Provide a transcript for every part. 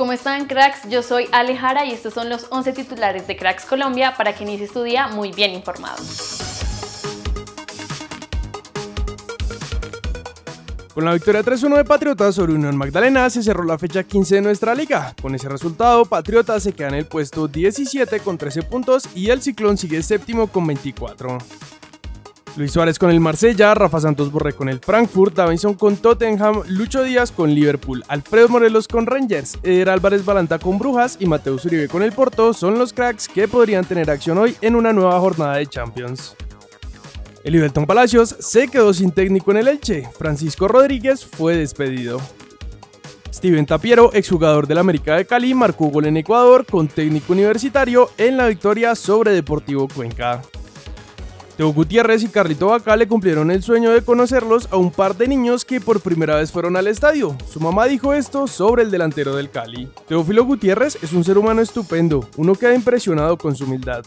¿Cómo están cracks? Yo soy Alejara y estos son los 11 titulares de Cracks Colombia para que inicies tu día muy bien informado. Con la victoria 3-1 de Patriotas sobre Unión Magdalena se cerró la fecha 15 de nuestra liga. Con ese resultado, Patriotas se queda en el puesto 17 con 13 puntos y el Ciclón sigue séptimo con 24. Luis Suárez con el Marsella, Rafa Santos Borré con el Frankfurt, Davinson con Tottenham, Lucho Díaz con Liverpool, Alfredo Morelos con Rangers, Eder Álvarez Balanta con Brujas y Mateus Uribe con el Porto son los cracks que podrían tener acción hoy en una nueva jornada de Champions. El Ibelton Palacios se quedó sin técnico en el Elche, Francisco Rodríguez fue despedido. Steven Tapiero, exjugador del América de Cali, marcó gol en Ecuador con técnico universitario en la victoria sobre Deportivo Cuenca. Teo Gutiérrez y Carlito Vaca le cumplieron el sueño de conocerlos a un par de niños que por primera vez fueron al estadio. Su mamá dijo esto sobre el delantero del Cali. Teófilo Gutiérrez es un ser humano estupendo, uno queda impresionado con su humildad.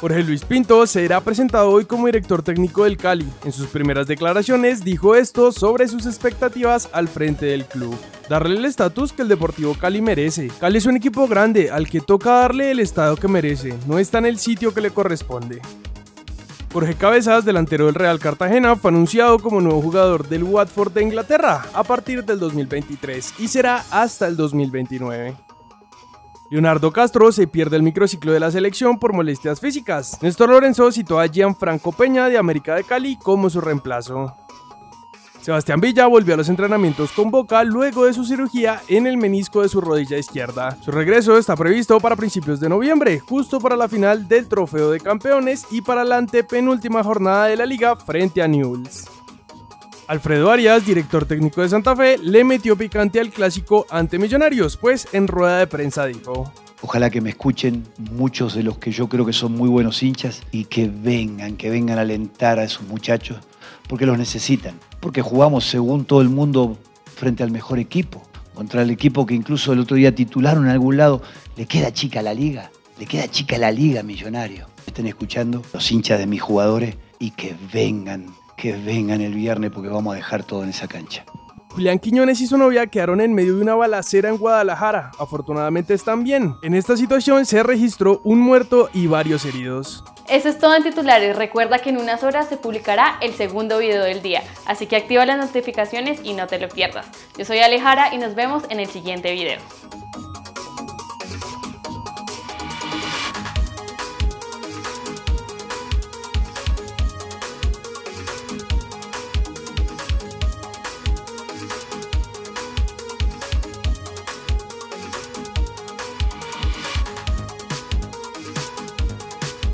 Jorge Luis Pinto será presentado hoy como director técnico del Cali. En sus primeras declaraciones dijo esto sobre sus expectativas al frente del club. Darle el estatus que el Deportivo Cali merece. Cali es un equipo grande al que toca darle el estado que merece, no está en el sitio que le corresponde. Jorge Cabezas, delantero del Real Cartagena, fue anunciado como nuevo jugador del Watford de Inglaterra a partir del 2023 y será hasta el 2029. Leonardo Castro se pierde el microciclo de la selección por molestias físicas. Néstor Lorenzo citó a Gianfranco Peña de América de Cali como su reemplazo. Sebastián Villa volvió a los entrenamientos con Boca luego de su cirugía en el menisco de su rodilla izquierda. Su regreso está previsto para principios de noviembre, justo para la final del Trofeo de Campeones y para la antepenúltima jornada de la liga frente a Newell's. Alfredo Arias, director técnico de Santa Fe, le metió picante al clásico ante Millonarios, pues en rueda de prensa dijo: Ojalá que me escuchen muchos de los que yo creo que son muy buenos hinchas y que vengan, que vengan a alentar a esos muchachos, porque los necesitan porque jugamos según todo el mundo frente al mejor equipo, contra el equipo que incluso el otro día titularon en algún lado. Le queda chica la liga, le queda chica la liga, millonario. Estén escuchando los hinchas de mis jugadores y que vengan, que vengan el viernes porque vamos a dejar todo en esa cancha. Julián Quiñones y su novia quedaron en medio de una balacera en Guadalajara. Afortunadamente están bien. En esta situación se registró un muerto y varios heridos. Eso es todo en titulares. Recuerda que en unas horas se publicará el segundo video del día, así que activa las notificaciones y no te lo pierdas. Yo soy Alejara y nos vemos en el siguiente video.